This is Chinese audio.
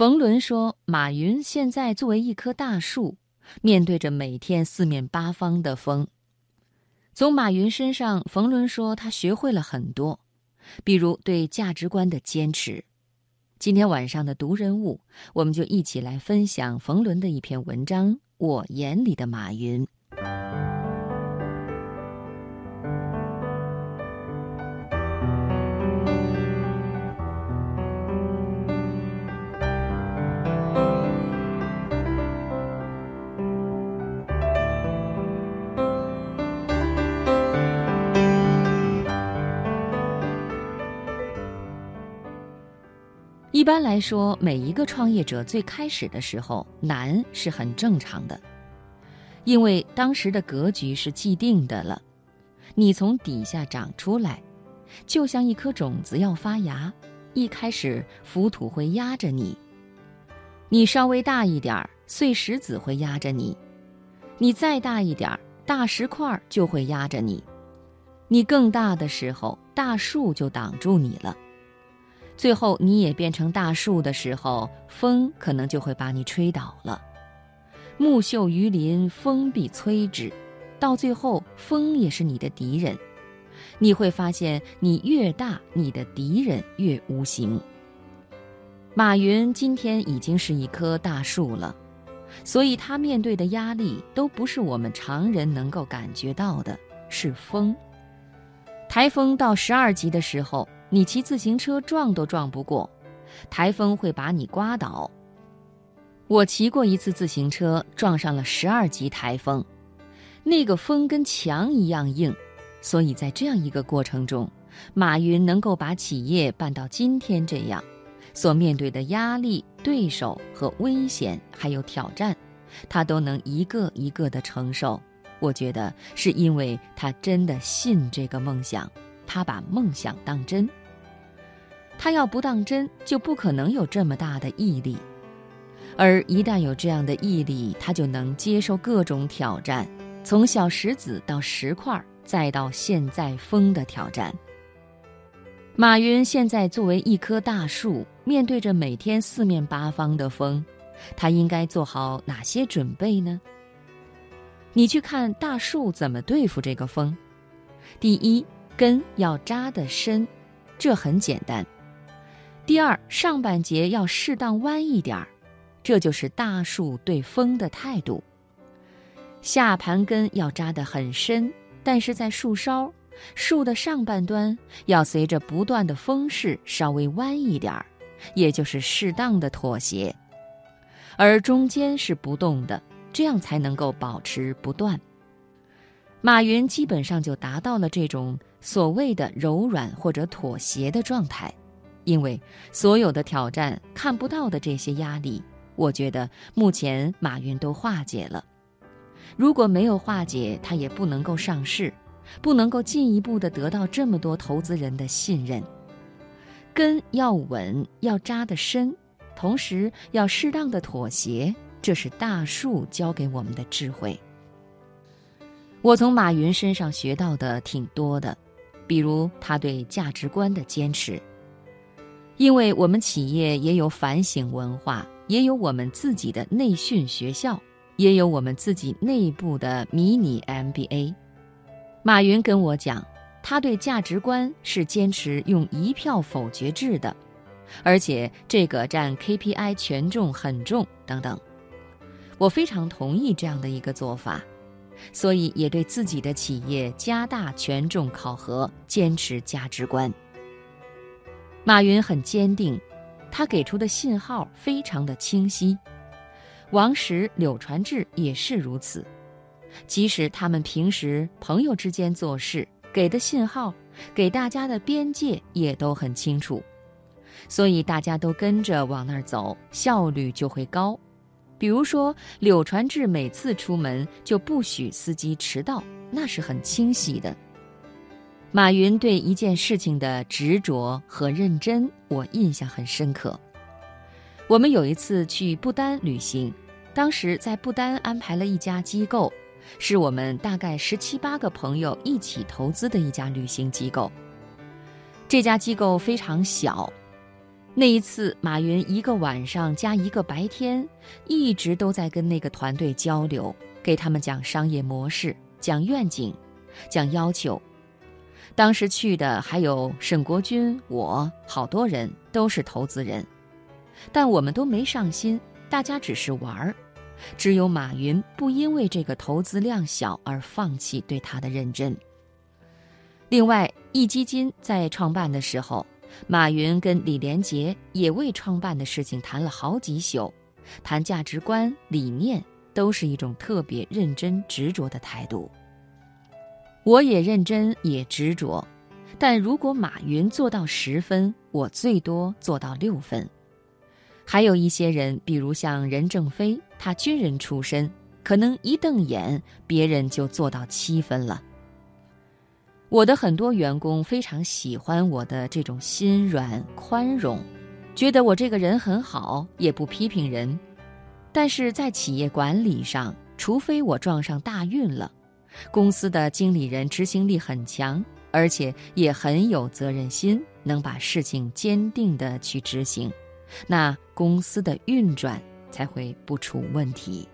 冯仑说：“马云现在作为一棵大树，面对着每天四面八方的风。从马云身上，冯仑说他学会了很多，比如对价值观的坚持。今天晚上的读人物，我们就一起来分享冯仑的一篇文章《我眼里的马云》。”一般来说，每一个创业者最开始的时候难是很正常的，因为当时的格局是既定的了。你从底下长出来，就像一颗种子要发芽，一开始浮土会压着你；你稍微大一点儿，碎石子会压着你；你再大一点儿，大石块就会压着你；你更大的时候，大树就挡住你了。最后，你也变成大树的时候，风可能就会把你吹倒了。木秀于林，风必摧之。到最后，风也是你的敌人。你会发现，你越大，你的敌人越无形。马云今天已经是一棵大树了，所以他面对的压力都不是我们常人能够感觉到的，是风。台风到十二级的时候。你骑自行车撞都撞不过，台风会把你刮倒。我骑过一次自行车，撞上了十二级台风，那个风跟墙一样硬。所以在这样一个过程中，马云能够把企业办到今天这样，所面对的压力、对手和危险还有挑战，他都能一个一个的承受。我觉得是因为他真的信这个梦想，他把梦想当真。他要不当真，就不可能有这么大的毅力；而一旦有这样的毅力，他就能接受各种挑战，从小石子到石块，再到现在风的挑战。马云现在作为一棵大树，面对着每天四面八方的风，他应该做好哪些准备呢？你去看大树怎么对付这个风。第一，根要扎得深，这很简单。第二，上半截要适当弯一点儿，这就是大树对风的态度。下盘根要扎得很深，但是在树梢，树的上半端要随着不断的风势稍微弯一点儿，也就是适当的妥协，而中间是不动的，这样才能够保持不断。马云基本上就达到了这种所谓的柔软或者妥协的状态。因为所有的挑战看不到的这些压力，我觉得目前马云都化解了。如果没有化解，他也不能够上市，不能够进一步的得到这么多投资人的信任。根要稳，要扎得深，同时要适当的妥协，这是大树教给我们的智慧。我从马云身上学到的挺多的，比如他对价值观的坚持。因为我们企业也有反省文化，也有我们自己的内训学校，也有我们自己内部的迷你 MBA。马云跟我讲，他对价值观是坚持用一票否决制的，而且这个占 KPI 权重很重等等。我非常同意这样的一个做法，所以也对自己的企业加大权重考核，坚持价值观。马云很坚定，他给出的信号非常的清晰。王石、柳传志也是如此，即使他们平时朋友之间做事，给的信号、给大家的边界也都很清楚，所以大家都跟着往那儿走，效率就会高。比如说，柳传志每次出门就不许司机迟到，那是很清晰的。马云对一件事情的执着和认真，我印象很深刻。我们有一次去不丹旅行，当时在不丹安排了一家机构，是我们大概十七八个朋友一起投资的一家旅行机构。这家机构非常小，那一次，马云一个晚上加一个白天，一直都在跟那个团队交流，给他们讲商业模式、讲愿景、讲要求。当时去的还有沈国军，我好多人都是投资人，但我们都没上心，大家只是玩儿。只有马云不因为这个投资量小而放弃对他的认真。另外，易基金在创办的时候，马云跟李连杰也为创办的事情谈了好几宿，谈价值观、理念，都是一种特别认真执着的态度。我也认真也执着，但如果马云做到十分，我最多做到六分。还有一些人，比如像任正非，他军人出身，可能一瞪眼，别人就做到七分了。我的很多员工非常喜欢我的这种心软宽容，觉得我这个人很好，也不批评人。但是在企业管理上，除非我撞上大运了，公司的经理人执行力很强，而且也很有责任心，能把事情坚定的去执行。那公司的运转才会不出问题。